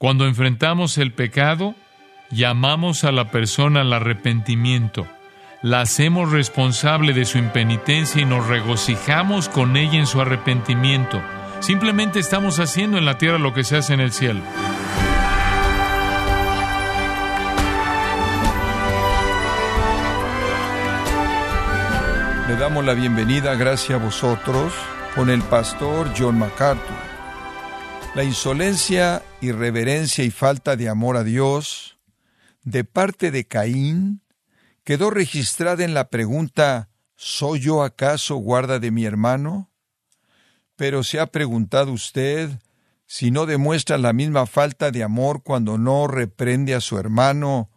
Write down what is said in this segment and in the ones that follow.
Cuando enfrentamos el pecado, llamamos a la persona al arrepentimiento, la hacemos responsable de su impenitencia y nos regocijamos con ella en su arrepentimiento. Simplemente estamos haciendo en la tierra lo que se hace en el cielo. Le damos la bienvenida, gracias a vosotros, con el pastor John MacArthur. La insolencia, irreverencia y falta de amor a Dios de parte de Caín quedó registrada en la pregunta ¿Soy yo acaso guarda de mi hermano? Pero se ha preguntado usted si no demuestra la misma falta de amor cuando no reprende a su hermano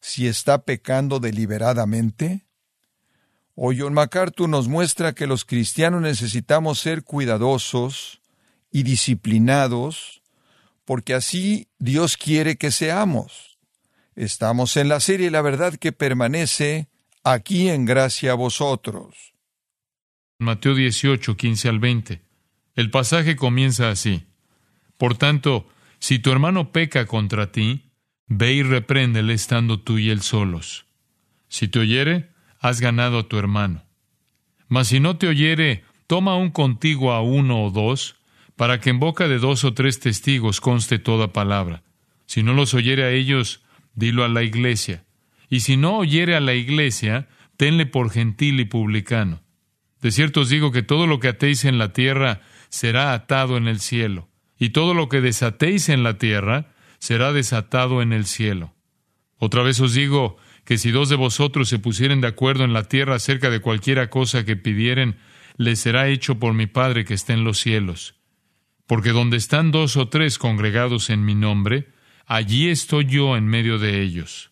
si está pecando deliberadamente? O John MacArthur nos muestra que los cristianos necesitamos ser cuidadosos y disciplinados, porque así Dios quiere que seamos. Estamos en la serie La verdad que permanece aquí en gracia a vosotros. Mateo 18, 15 al 20. El pasaje comienza así. Por tanto, si tu hermano peca contra ti, ve y repréndele estando tú y él solos. Si te oyere, has ganado a tu hermano. Mas si no te oyere, toma aún contigo a uno o dos, para que en boca de dos o tres testigos conste toda palabra. Si no los oyere a ellos, dilo a la iglesia. Y si no oyere a la iglesia, tenle por gentil y publicano. De cierto os digo que todo lo que atéis en la tierra será atado en el cielo, y todo lo que desatéis en la tierra será desatado en el cielo. Otra vez os digo, que si dos de vosotros se pusieren de acuerdo en la tierra acerca de cualquiera cosa que pidieren, les será hecho por mi Padre que está en los cielos. Porque donde están dos o tres congregados en mi nombre, allí estoy yo en medio de ellos.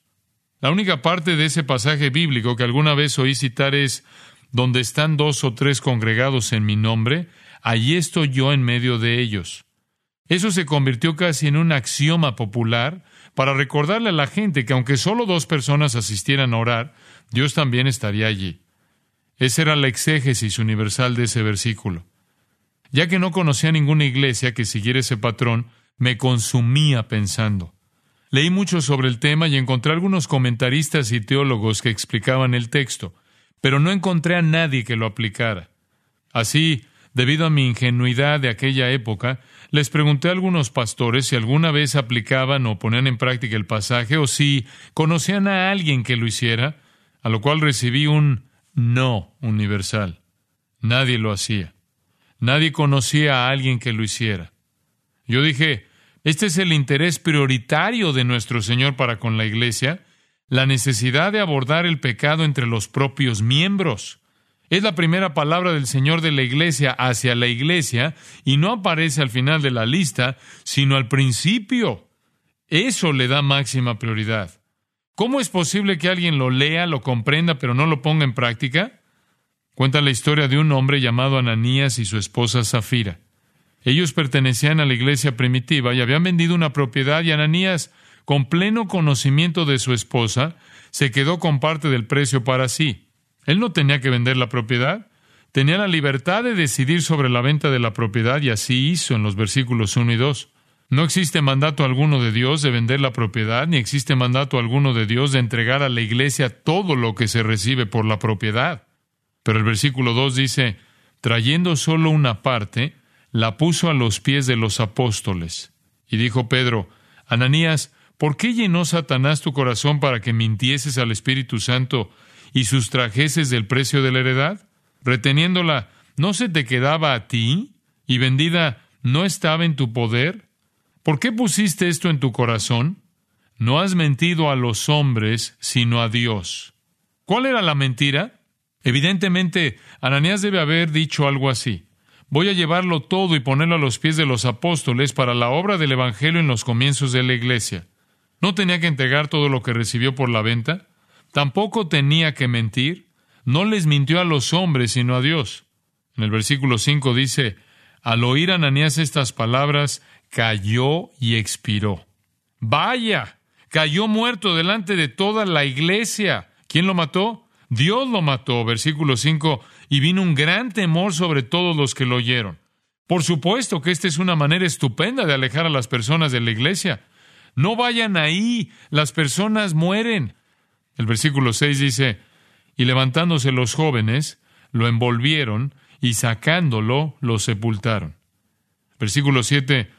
La única parte de ese pasaje bíblico que alguna vez oí citar es, donde están dos o tres congregados en mi nombre, allí estoy yo en medio de ellos. Eso se convirtió casi en un axioma popular para recordarle a la gente que aunque solo dos personas asistieran a orar, Dios también estaría allí. Esa era la exégesis universal de ese versículo. Ya que no conocía ninguna iglesia que siguiera ese patrón, me consumía pensando. Leí mucho sobre el tema y encontré algunos comentaristas y teólogos que explicaban el texto, pero no encontré a nadie que lo aplicara. Así, debido a mi ingenuidad de aquella época, les pregunté a algunos pastores si alguna vez aplicaban o ponían en práctica el pasaje o si conocían a alguien que lo hiciera, a lo cual recibí un no universal. Nadie lo hacía. Nadie conocía a alguien que lo hiciera. Yo dije, este es el interés prioritario de nuestro Señor para con la Iglesia, la necesidad de abordar el pecado entre los propios miembros. Es la primera palabra del Señor de la iglesia hacia la iglesia y no aparece al final de la lista, sino al principio. Eso le da máxima prioridad. ¿Cómo es posible que alguien lo lea, lo comprenda, pero no lo ponga en práctica? Cuenta la historia de un hombre llamado Ananías y su esposa Zafira. Ellos pertenecían a la iglesia primitiva y habían vendido una propiedad y Ananías, con pleno conocimiento de su esposa, se quedó con parte del precio para sí. Él no tenía que vender la propiedad, tenía la libertad de decidir sobre la venta de la propiedad y así hizo en los versículos 1 y 2. No existe mandato alguno de Dios de vender la propiedad, ni existe mandato alguno de Dios de entregar a la iglesia todo lo que se recibe por la propiedad. Pero el versículo 2 dice, trayendo solo una parte, la puso a los pies de los apóstoles. Y dijo Pedro, Ananías, ¿por qué llenó Satanás tu corazón para que mintieses al Espíritu Santo y sustrajeses del precio de la heredad? Reteniéndola, ¿no se te quedaba a ti? ¿Y vendida no estaba en tu poder? ¿Por qué pusiste esto en tu corazón? No has mentido a los hombres, sino a Dios. ¿Cuál era la mentira? Evidentemente, Ananías debe haber dicho algo así. Voy a llevarlo todo y ponerlo a los pies de los apóstoles para la obra del Evangelio en los comienzos de la iglesia. ¿No tenía que entregar todo lo que recibió por la venta? Tampoco tenía que mentir. No les mintió a los hombres, sino a Dios. En el versículo 5 dice, al oír Ananías estas palabras, cayó y expiró. Vaya, cayó muerto delante de toda la iglesia. ¿Quién lo mató? Dios lo mató. Versículo 5, y vino un gran temor sobre todos los que lo oyeron. Por supuesto que esta es una manera estupenda de alejar a las personas de la iglesia. No vayan ahí, las personas mueren. El versículo 6 dice, y levantándose los jóvenes, lo envolvieron y sacándolo, lo sepultaron. Versículo 7,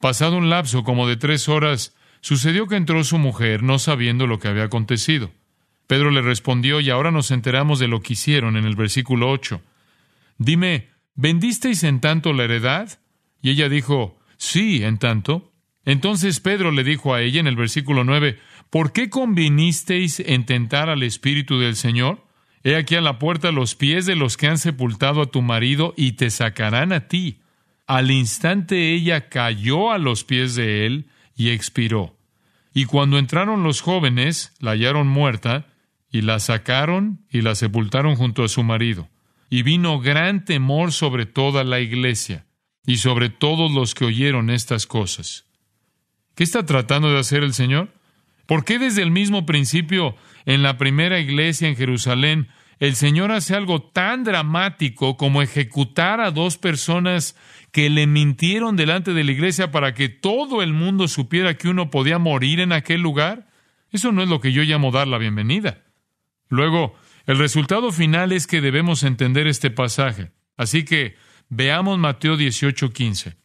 pasado un lapso como de tres horas, sucedió que entró su mujer, no sabiendo lo que había acontecido. Pedro le respondió, y ahora nos enteramos de lo que hicieron en el versículo 8. Dime, ¿vendisteis en tanto la heredad? Y ella dijo, sí, en tanto. Entonces Pedro le dijo a ella en el versículo 9, ¿por qué convinisteis en tentar al Espíritu del Señor? He aquí a la puerta los pies de los que han sepultado a tu marido y te sacarán a ti. Al instante ella cayó a los pies de él y expiró. Y cuando entraron los jóvenes, la hallaron muerta, y la sacaron y la sepultaron junto a su marido. Y vino gran temor sobre toda la iglesia y sobre todos los que oyeron estas cosas. ¿Qué está tratando de hacer el Señor? ¿Por qué desde el mismo principio, en la primera iglesia en Jerusalén, el Señor hace algo tan dramático como ejecutar a dos personas que le mintieron delante de la iglesia para que todo el mundo supiera que uno podía morir en aquel lugar? Eso no es lo que yo llamo dar la bienvenida. Luego, el resultado final es que debemos entender este pasaje. Así que veamos Mateo 18:15.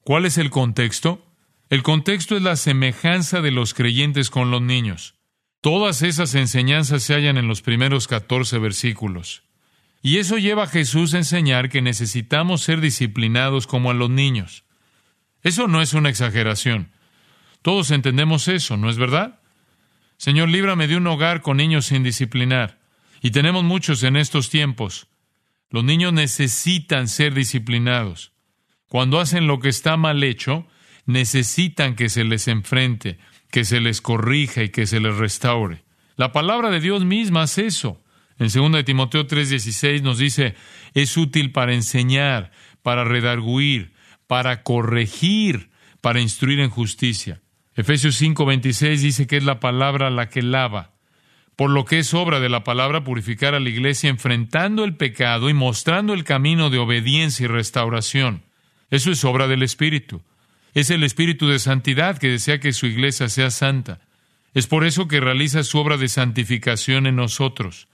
¿Cuál es el contexto? El contexto es la semejanza de los creyentes con los niños. Todas esas enseñanzas se hallan en los primeros 14 versículos. Y eso lleva a Jesús a enseñar que necesitamos ser disciplinados como a los niños. Eso no es una exageración. Todos entendemos eso, ¿no es verdad? Señor, líbrame de un hogar con niños sin disciplinar. Y tenemos muchos en estos tiempos. Los niños necesitan ser disciplinados. Cuando hacen lo que está mal hecho, necesitan que se les enfrente, que se les corrija y que se les restaure. La palabra de Dios misma es eso. En 2 Timoteo 3:16 nos dice, es útil para enseñar, para redarguir, para corregir, para instruir en justicia. Efesios 5:26 dice que es la palabra la que lava, por lo que es obra de la palabra purificar a la iglesia enfrentando el pecado y mostrando el camino de obediencia y restauración. Eso es obra del Espíritu. Es el Espíritu de Santidad que desea que su iglesia sea santa. Es por eso que realiza su obra de santificación en nosotros.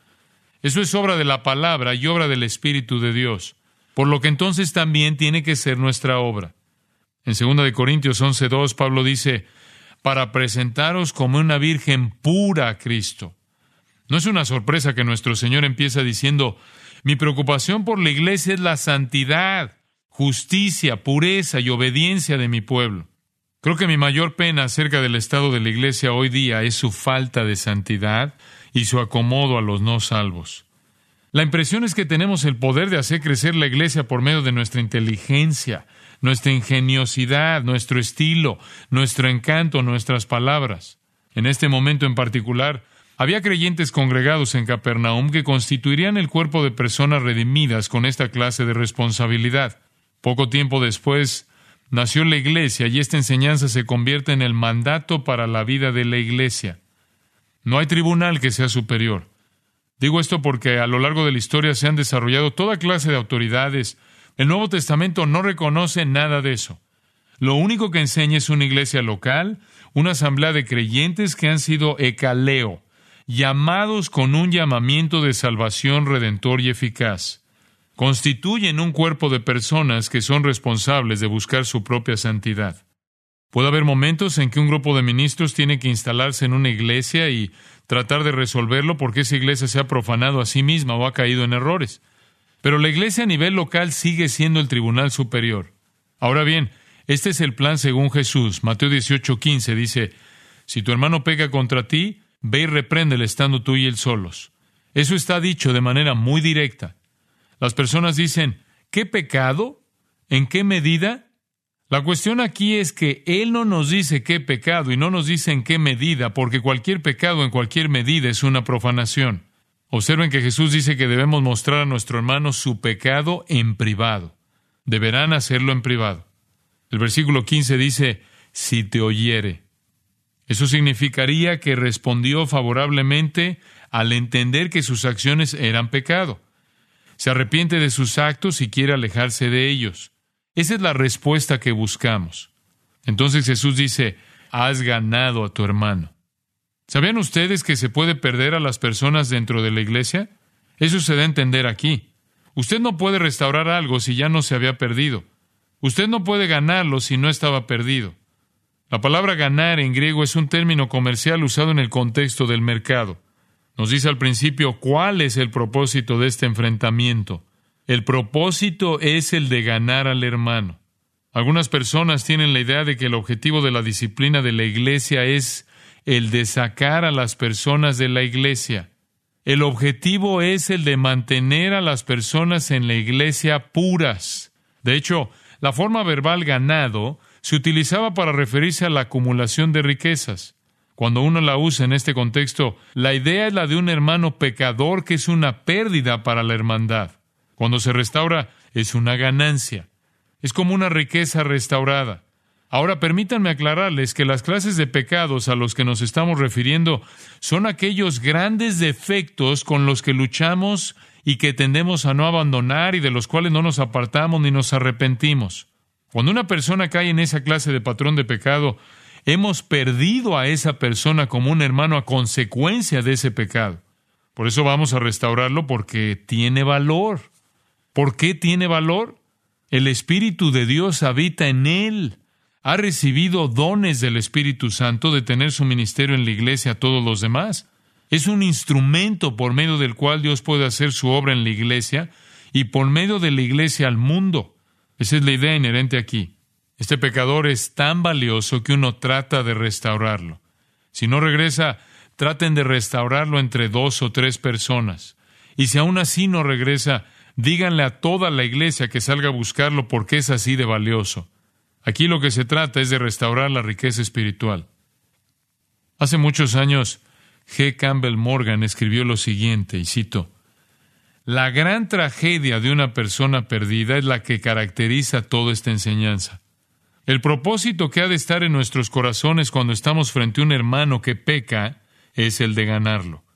Eso es obra de la palabra y obra del Espíritu de Dios, por lo que entonces también tiene que ser nuestra obra. En 2 Corintios 11.2 Pablo dice, para presentaros como una virgen pura a Cristo. No es una sorpresa que nuestro Señor empieza diciendo, mi preocupación por la iglesia es la santidad justicia, pureza y obediencia de mi pueblo. Creo que mi mayor pena acerca del estado de la Iglesia hoy día es su falta de santidad y su acomodo a los no salvos. La impresión es que tenemos el poder de hacer crecer la Iglesia por medio de nuestra inteligencia, nuestra ingeniosidad, nuestro estilo, nuestro encanto, nuestras palabras. En este momento en particular, había creyentes congregados en Capernaum que constituirían el cuerpo de personas redimidas con esta clase de responsabilidad. Poco tiempo después nació la iglesia y esta enseñanza se convierte en el mandato para la vida de la iglesia. No hay tribunal que sea superior. Digo esto porque a lo largo de la historia se han desarrollado toda clase de autoridades. El Nuevo Testamento no reconoce nada de eso. Lo único que enseña es una iglesia local, una asamblea de creyentes que han sido ecaleo, llamados con un llamamiento de salvación redentor y eficaz constituyen un cuerpo de personas que son responsables de buscar su propia santidad. Puede haber momentos en que un grupo de ministros tiene que instalarse en una iglesia y tratar de resolverlo porque esa iglesia se ha profanado a sí misma o ha caído en errores. Pero la iglesia a nivel local sigue siendo el tribunal superior. Ahora bien, este es el plan según Jesús. Mateo 18:15 dice, si tu hermano pega contra ti, ve y repréndele estando tú y él solos. Eso está dicho de manera muy directa. Las personas dicen, ¿qué pecado? ¿En qué medida? La cuestión aquí es que Él no nos dice qué pecado y no nos dice en qué medida, porque cualquier pecado en cualquier medida es una profanación. Observen que Jesús dice que debemos mostrar a nuestro hermano su pecado en privado. Deberán hacerlo en privado. El versículo 15 dice, si te oyere. Eso significaría que respondió favorablemente al entender que sus acciones eran pecado se arrepiente de sus actos y quiere alejarse de ellos. Esa es la respuesta que buscamos. Entonces Jesús dice, has ganado a tu hermano. ¿Sabían ustedes que se puede perder a las personas dentro de la iglesia? Eso se da a entender aquí. Usted no puede restaurar algo si ya no se había perdido. Usted no puede ganarlo si no estaba perdido. La palabra ganar en griego es un término comercial usado en el contexto del mercado. Nos dice al principio cuál es el propósito de este enfrentamiento. El propósito es el de ganar al hermano. Algunas personas tienen la idea de que el objetivo de la disciplina de la iglesia es el de sacar a las personas de la iglesia. El objetivo es el de mantener a las personas en la iglesia puras. De hecho, la forma verbal ganado se utilizaba para referirse a la acumulación de riquezas. Cuando uno la usa en este contexto, la idea es la de un hermano pecador que es una pérdida para la hermandad. Cuando se restaura, es una ganancia. Es como una riqueza restaurada. Ahora permítanme aclararles que las clases de pecados a los que nos estamos refiriendo son aquellos grandes defectos con los que luchamos y que tendemos a no abandonar y de los cuales no nos apartamos ni nos arrepentimos. Cuando una persona cae en esa clase de patrón de pecado, hemos perdido a esa persona como un hermano a consecuencia de ese pecado. Por eso vamos a restaurarlo porque tiene valor. ¿Por qué tiene valor? El Espíritu de Dios habita en él ha recibido dones del Espíritu Santo de tener su ministerio en la iglesia a todos los demás. Es un instrumento por medio del cual Dios puede hacer su obra en la iglesia y por medio de la iglesia al mundo. Esa es la idea inherente aquí. Este pecador es tan valioso que uno trata de restaurarlo. Si no regresa, traten de restaurarlo entre dos o tres personas. Y si aún así no regresa, díganle a toda la iglesia que salga a buscarlo porque es así de valioso. Aquí lo que se trata es de restaurar la riqueza espiritual. Hace muchos años, G. Campbell Morgan escribió lo siguiente, y cito, La gran tragedia de una persona perdida es la que caracteriza toda esta enseñanza. El propósito que ha de estar en nuestros corazones cuando estamos frente a un hermano que peca es el de ganarlo.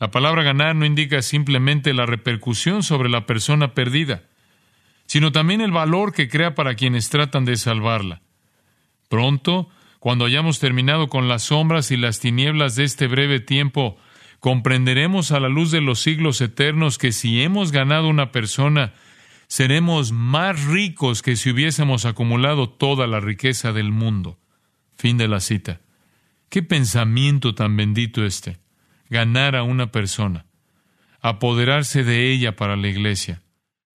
La palabra ganar no indica simplemente la repercusión sobre la persona perdida, sino también el valor que crea para quienes tratan de salvarla. Pronto, cuando hayamos terminado con las sombras y las tinieblas de este breve tiempo, comprenderemos a la luz de los siglos eternos que si hemos ganado una persona, seremos más ricos que si hubiésemos acumulado toda la riqueza del mundo. Fin de la cita. Qué pensamiento tan bendito este. Ganar a una persona. Apoderarse de ella para la iglesia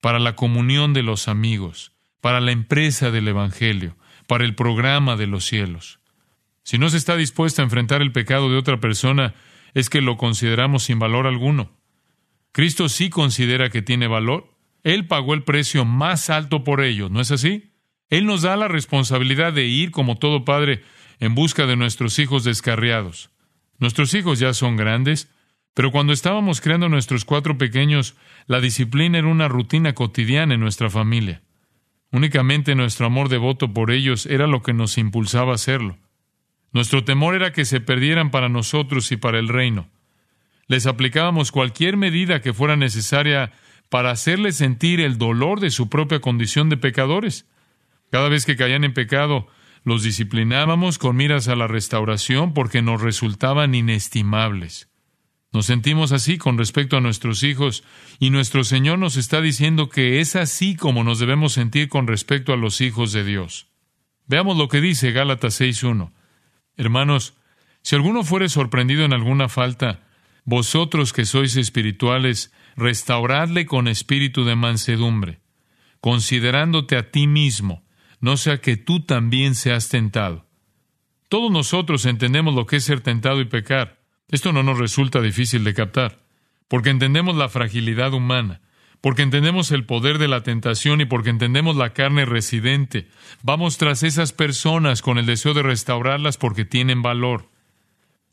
para la comunión de los amigos, para la empresa del Evangelio, para el programa de los cielos. Si no se está dispuesto a enfrentar el pecado de otra persona, es que lo consideramos sin valor alguno. Cristo sí considera que tiene valor. Él pagó el precio más alto por ello, ¿no es así? Él nos da la responsabilidad de ir, como todo padre, en busca de nuestros hijos descarriados. Nuestros hijos ya son grandes, pero cuando estábamos creando nuestros cuatro pequeños, la disciplina era una rutina cotidiana en nuestra familia. Únicamente nuestro amor devoto por ellos era lo que nos impulsaba a hacerlo. Nuestro temor era que se perdieran para nosotros y para el reino. Les aplicábamos cualquier medida que fuera necesaria para hacerles sentir el dolor de su propia condición de pecadores. Cada vez que caían en pecado, los disciplinábamos con miras a la restauración porque nos resultaban inestimables. Nos sentimos así con respecto a nuestros hijos y nuestro Señor nos está diciendo que es así como nos debemos sentir con respecto a los hijos de Dios. Veamos lo que dice Gálatas 6.1. Hermanos, si alguno fuere sorprendido en alguna falta, vosotros que sois espirituales, restauradle con espíritu de mansedumbre, considerándote a ti mismo, no sea que tú también seas tentado. Todos nosotros entendemos lo que es ser tentado y pecar. Esto no nos resulta difícil de captar, porque entendemos la fragilidad humana, porque entendemos el poder de la tentación y porque entendemos la carne residente. Vamos tras esas personas con el deseo de restaurarlas porque tienen valor.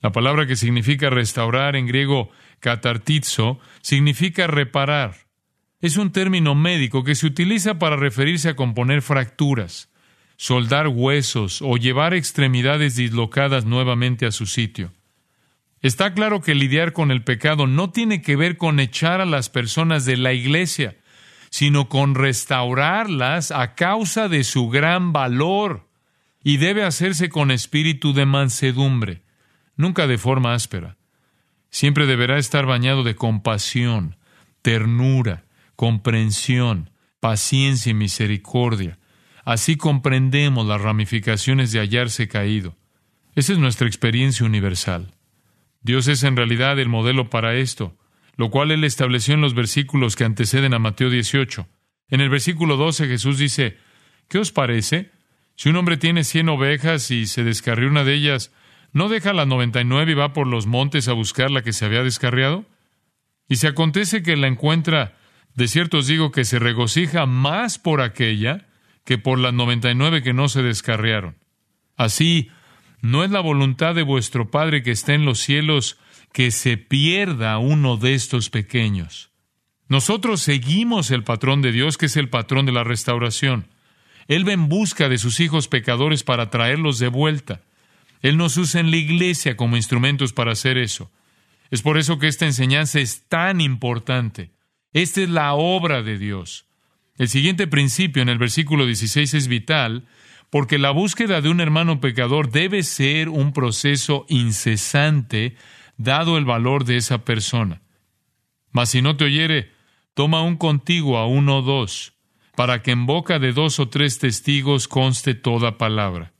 La palabra que significa restaurar en griego catartizo significa reparar. Es un término médico que se utiliza para referirse a componer fracturas, soldar huesos o llevar extremidades dislocadas nuevamente a su sitio. Está claro que lidiar con el pecado no tiene que ver con echar a las personas de la iglesia, sino con restaurarlas a causa de su gran valor. y debe hacerse con espíritu de mansedumbre, nunca de forma áspera. Siempre deberá estar bañado de compasión, ternura, comprensión, paciencia y misericordia. Así comprendemos las ramificaciones de hallarse caído. Esa es nuestra experiencia universal. Dios es en realidad el modelo para esto, lo cual Él estableció en los versículos que anteceden a Mateo 18. En el versículo 12 Jesús dice, ¿qué os parece? Si un hombre tiene cien ovejas y se descarrió una de ellas, ¿no deja las noventa y nueve y va por los montes a buscar la que se había descarriado? Y si acontece que la encuentra, de cierto os digo que se regocija más por aquella que por las noventa y nueve que no se descarriaron. Así, no es la voluntad de vuestro Padre que está en los cielos que se pierda uno de estos pequeños. Nosotros seguimos el patrón de Dios, que es el patrón de la restauración. Él va en busca de sus hijos pecadores para traerlos de vuelta. Él nos usa en la iglesia como instrumentos para hacer eso. Es por eso que esta enseñanza es tan importante. Esta es la obra de Dios. El siguiente principio en el versículo 16 es vital porque la búsqueda de un hermano pecador debe ser un proceso incesante, dado el valor de esa persona. Mas si no te oyere, toma un contigo a uno o dos, para que en boca de dos o tres testigos conste toda palabra.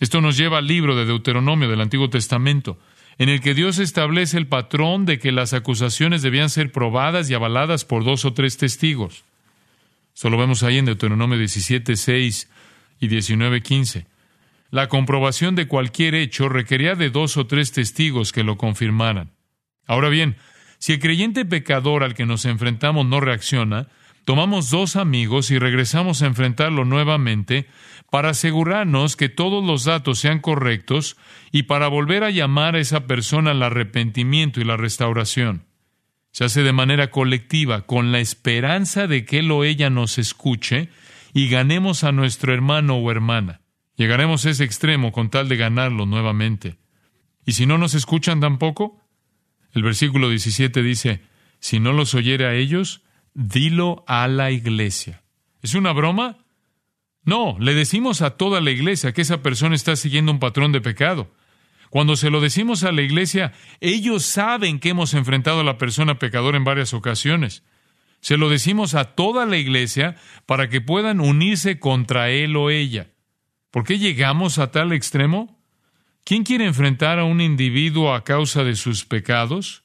Esto nos lleva al libro de Deuteronomio del Antiguo Testamento, en el que Dios establece el patrón de que las acusaciones debían ser probadas y avaladas por dos o tres testigos. Solo vemos ahí en Deuteronomio 17, 6 y 19.15. La comprobación de cualquier hecho requería de dos o tres testigos que lo confirmaran. Ahora bien, si el creyente pecador al que nos enfrentamos no reacciona, tomamos dos amigos y regresamos a enfrentarlo nuevamente para asegurarnos que todos los datos sean correctos y para volver a llamar a esa persona al arrepentimiento y la restauración. Se hace de manera colectiva, con la esperanza de que él o ella nos escuche y ganemos a nuestro hermano o hermana. Llegaremos a ese extremo con tal de ganarlo nuevamente. ¿Y si no nos escuchan tampoco? El versículo 17 dice, si no los oyere a ellos, dilo a la iglesia. ¿Es una broma? No, le decimos a toda la iglesia que esa persona está siguiendo un patrón de pecado. Cuando se lo decimos a la iglesia, ellos saben que hemos enfrentado a la persona pecadora en varias ocasiones. Se lo decimos a toda la iglesia para que puedan unirse contra él o ella. ¿Por qué llegamos a tal extremo? ¿Quién quiere enfrentar a un individuo a causa de sus pecados?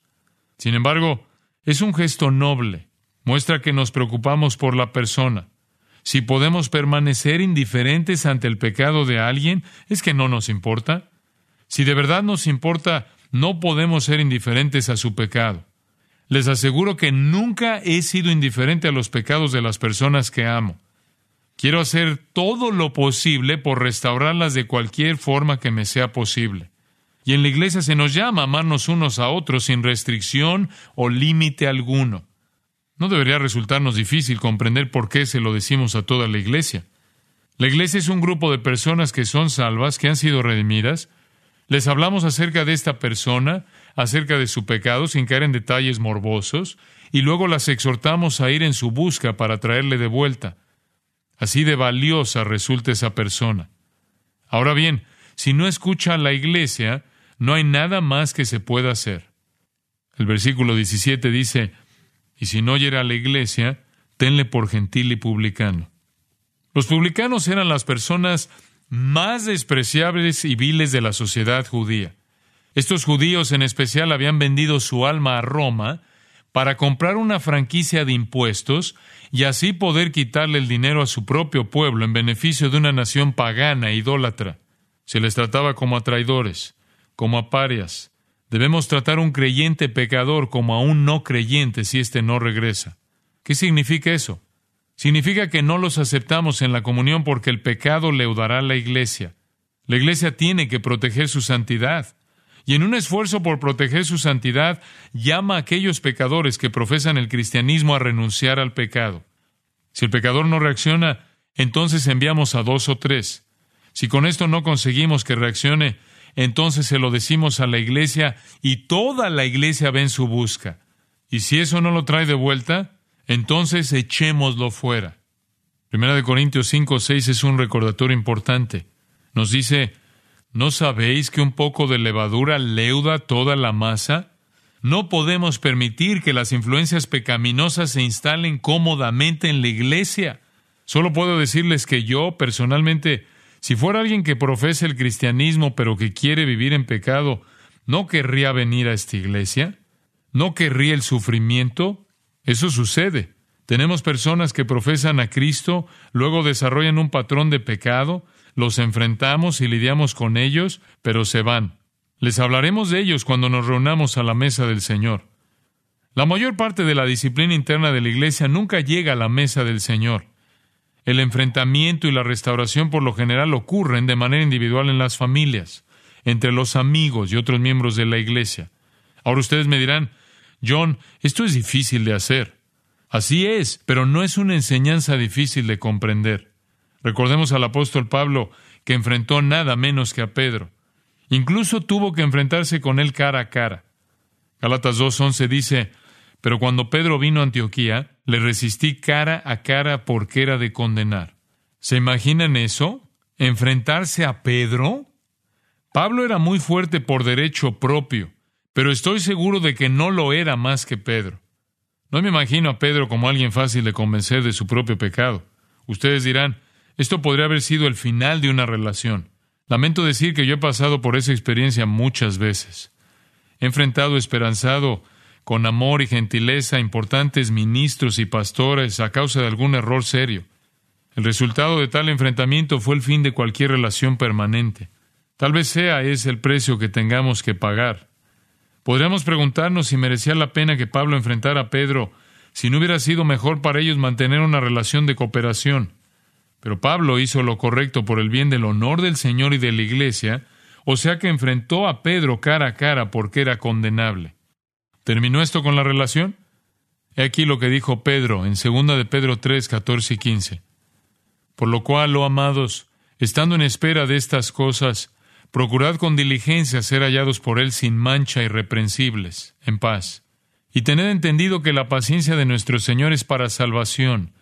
Sin embargo, es un gesto noble. Muestra que nos preocupamos por la persona. Si podemos permanecer indiferentes ante el pecado de alguien, es que no nos importa. Si de verdad nos importa, no podemos ser indiferentes a su pecado. Les aseguro que nunca he sido indiferente a los pecados de las personas que amo. Quiero hacer todo lo posible por restaurarlas de cualquier forma que me sea posible. Y en la iglesia se nos llama amarnos unos a otros sin restricción o límite alguno. No debería resultarnos difícil comprender por qué se lo decimos a toda la iglesia. La iglesia es un grupo de personas que son salvas, que han sido redimidas. Les hablamos acerca de esta persona acerca de su pecado sin caer en detalles morbosos, y luego las exhortamos a ir en su busca para traerle de vuelta. Así de valiosa resulta esa persona. Ahora bien, si no escucha a la iglesia, no hay nada más que se pueda hacer. El versículo 17 dice, y si no oyera a la iglesia, tenle por gentil y publicano. Los publicanos eran las personas más despreciables y viles de la sociedad judía. Estos judíos en especial habían vendido su alma a Roma para comprar una franquicia de impuestos y así poder quitarle el dinero a su propio pueblo en beneficio de una nación pagana e idólatra. Se les trataba como a traidores, como a parias. Debemos tratar a un creyente pecador como a un no creyente si éste no regresa. ¿Qué significa eso? Significa que no los aceptamos en la comunión porque el pecado leudará a la iglesia. La iglesia tiene que proteger su santidad y en un esfuerzo por proteger su santidad, llama a aquellos pecadores que profesan el cristianismo a renunciar al pecado. Si el pecador no reacciona, entonces enviamos a dos o tres. Si con esto no conseguimos que reaccione, entonces se lo decimos a la iglesia y toda la iglesia ve en su busca. Y si eso no lo trae de vuelta, entonces echémoslo fuera. Primera de Corintios 5, 6 es un recordatorio importante. Nos dice, ¿no sabéis que un poco de levadura leuda toda la masa? No podemos permitir que las influencias pecaminosas se instalen cómodamente en la iglesia. Solo puedo decirles que yo, personalmente, si fuera alguien que profesa el cristianismo pero que quiere vivir en pecado, ¿no querría venir a esta iglesia? ¿No querría el sufrimiento? Eso sucede. Tenemos personas que profesan a Cristo, luego desarrollan un patrón de pecado, los enfrentamos y lidiamos con ellos, pero se van. Les hablaremos de ellos cuando nos reunamos a la mesa del Señor. La mayor parte de la disciplina interna de la Iglesia nunca llega a la mesa del Señor. El enfrentamiento y la restauración por lo general ocurren de manera individual en las familias, entre los amigos y otros miembros de la Iglesia. Ahora ustedes me dirán, John, esto es difícil de hacer. Así es, pero no es una enseñanza difícil de comprender. Recordemos al apóstol Pablo, que enfrentó nada menos que a Pedro. Incluso tuvo que enfrentarse con él cara a cara. Galatas 2.11 dice, pero cuando Pedro vino a Antioquía, le resistí cara a cara porque era de condenar. ¿Se imaginan eso? ¿Enfrentarse a Pedro? Pablo era muy fuerte por derecho propio, pero estoy seguro de que no lo era más que Pedro. No me imagino a Pedro como alguien fácil de convencer de su propio pecado. Ustedes dirán, esto podría haber sido el final de una relación. Lamento decir que yo he pasado por esa experiencia muchas veces. He enfrentado esperanzado con amor y gentileza importantes ministros y pastores a causa de algún error serio. El resultado de tal enfrentamiento fue el fin de cualquier relación permanente. Tal vez sea ese el precio que tengamos que pagar. Podríamos preguntarnos si merecía la pena que Pablo enfrentara a Pedro, si no hubiera sido mejor para ellos mantener una relación de cooperación. Pero Pablo hizo lo correcto por el bien del honor del Señor y de la Iglesia, o sea que enfrentó a Pedro cara a cara porque era condenable. ¿Terminó esto con la relación? He aquí lo que dijo Pedro en 2 de Pedro 3, 14 y 15. Por lo cual, oh amados, estando en espera de estas cosas, Procurad con diligencia ser hallados por Él sin mancha, irreprensibles, en paz. Y tened entendido que la paciencia de nuestro Señor es para salvación,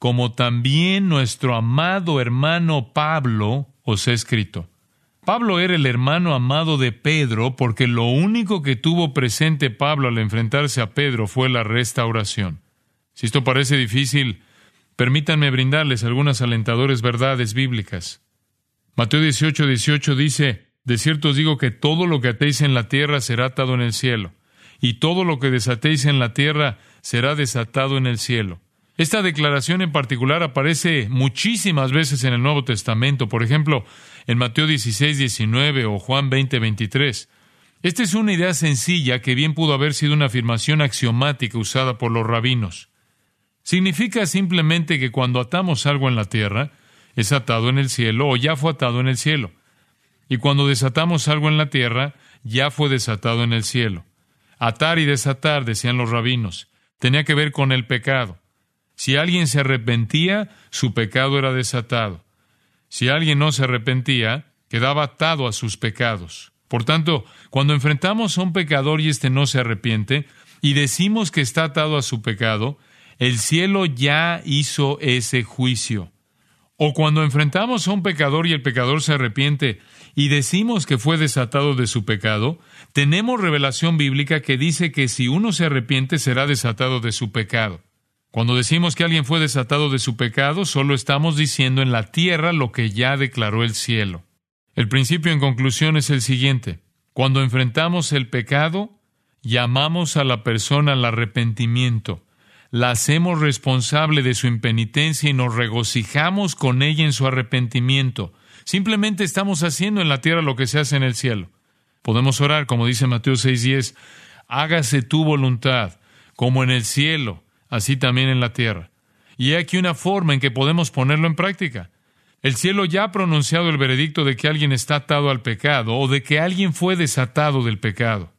como también nuestro amado hermano Pablo os ha escrito. Pablo era el hermano amado de Pedro porque lo único que tuvo presente Pablo al enfrentarse a Pedro fue la restauración. Si esto parece difícil, permítanme brindarles algunas alentadoras verdades bíblicas. Mateo 18, 18 dice, De cierto os digo que todo lo que atéis en la tierra será atado en el cielo, y todo lo que desatéis en la tierra será desatado en el cielo. Esta declaración en particular aparece muchísimas veces en el Nuevo Testamento, por ejemplo, en Mateo 16, 19 o Juan 20, 23. Esta es una idea sencilla que bien pudo haber sido una afirmación axiomática usada por los rabinos. Significa simplemente que cuando atamos algo en la tierra, es atado en el cielo o ya fue atado en el cielo. Y cuando desatamos algo en la tierra, ya fue desatado en el cielo. Atar y desatar, decían los rabinos, tenía que ver con el pecado. Si alguien se arrepentía, su pecado era desatado. Si alguien no se arrepentía, quedaba atado a sus pecados. Por tanto, cuando enfrentamos a un pecador y éste no se arrepiente, y decimos que está atado a su pecado, el cielo ya hizo ese juicio. O cuando enfrentamos a un pecador y el pecador se arrepiente y decimos que fue desatado de su pecado, tenemos revelación bíblica que dice que si uno se arrepiente será desatado de su pecado. Cuando decimos que alguien fue desatado de su pecado, solo estamos diciendo en la tierra lo que ya declaró el cielo. El principio en conclusión es el siguiente. Cuando enfrentamos el pecado, llamamos a la persona al arrepentimiento la hacemos responsable de su impenitencia y nos regocijamos con ella en su arrepentimiento. Simplemente estamos haciendo en la tierra lo que se hace en el cielo. Podemos orar, como dice Mateo 6:10, hágase tu voluntad, como en el cielo, así también en la tierra. Y hay aquí una forma en que podemos ponerlo en práctica. El cielo ya ha pronunciado el veredicto de que alguien está atado al pecado o de que alguien fue desatado del pecado.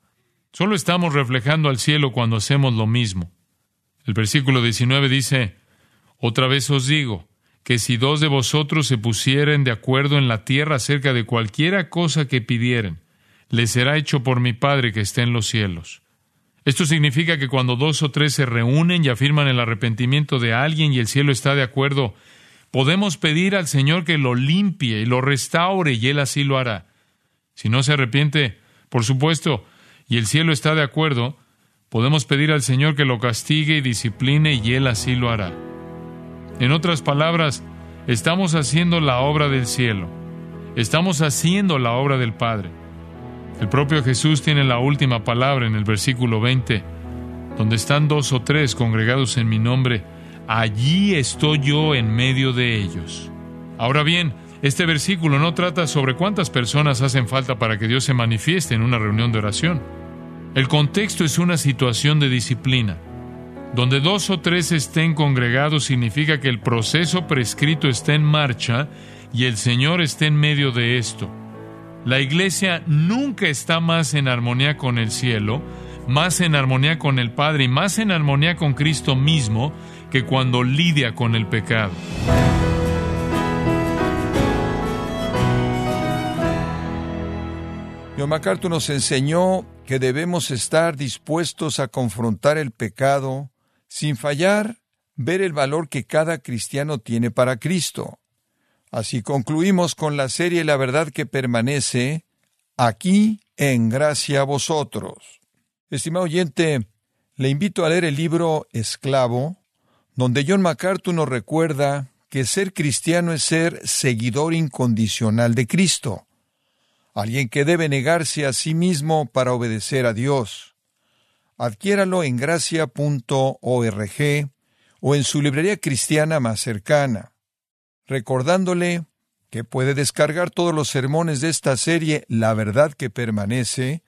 Solo estamos reflejando al cielo cuando hacemos lo mismo. El versículo 19 dice, Otra vez os digo, que si dos de vosotros se pusieren de acuerdo en la tierra acerca de cualquiera cosa que pidieren, les será hecho por mi Padre que está en los cielos. Esto significa que cuando dos o tres se reúnen y afirman el arrepentimiento de alguien y el cielo está de acuerdo, Podemos pedir al Señor que lo limpie y lo restaure y Él así lo hará. Si no se arrepiente, por supuesto, y el cielo está de acuerdo, podemos pedir al Señor que lo castigue y discipline y Él así lo hará. En otras palabras, estamos haciendo la obra del cielo. Estamos haciendo la obra del Padre. El propio Jesús tiene la última palabra en el versículo 20, donde están dos o tres congregados en mi nombre, allí estoy yo en medio de ellos. Ahora bien, este versículo no trata sobre cuántas personas hacen falta para que Dios se manifieste en una reunión de oración. El contexto es una situación de disciplina. Donde dos o tres estén congregados significa que el proceso prescrito está en marcha y el Señor está en medio de esto. La iglesia nunca está más en armonía con el cielo, más en armonía con el Padre y más en armonía con Cristo mismo que cuando lidia con el pecado. John MacArthur nos enseñó que debemos estar dispuestos a confrontar el pecado sin fallar, ver el valor que cada cristiano tiene para Cristo. Así concluimos con la serie La verdad que permanece aquí en gracia a vosotros. Estimado oyente, le invito a leer el libro Esclavo, donde John MacArthur nos recuerda que ser cristiano es ser seguidor incondicional de Cristo, alguien que debe negarse a sí mismo para obedecer a Dios. Adquiéralo en gracia.org o en su librería cristiana más cercana, recordándole que puede descargar todos los sermones de esta serie La verdad que permanece,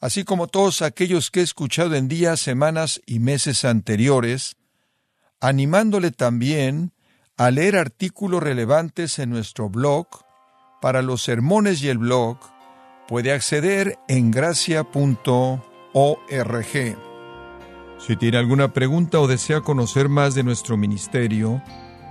así como todos aquellos que he escuchado en días, semanas y meses anteriores, animándole también a leer artículos relevantes en nuestro blog. Para los sermones y el blog, puede acceder en gracia.org org. Si tiene alguna pregunta o desea conocer más de nuestro ministerio,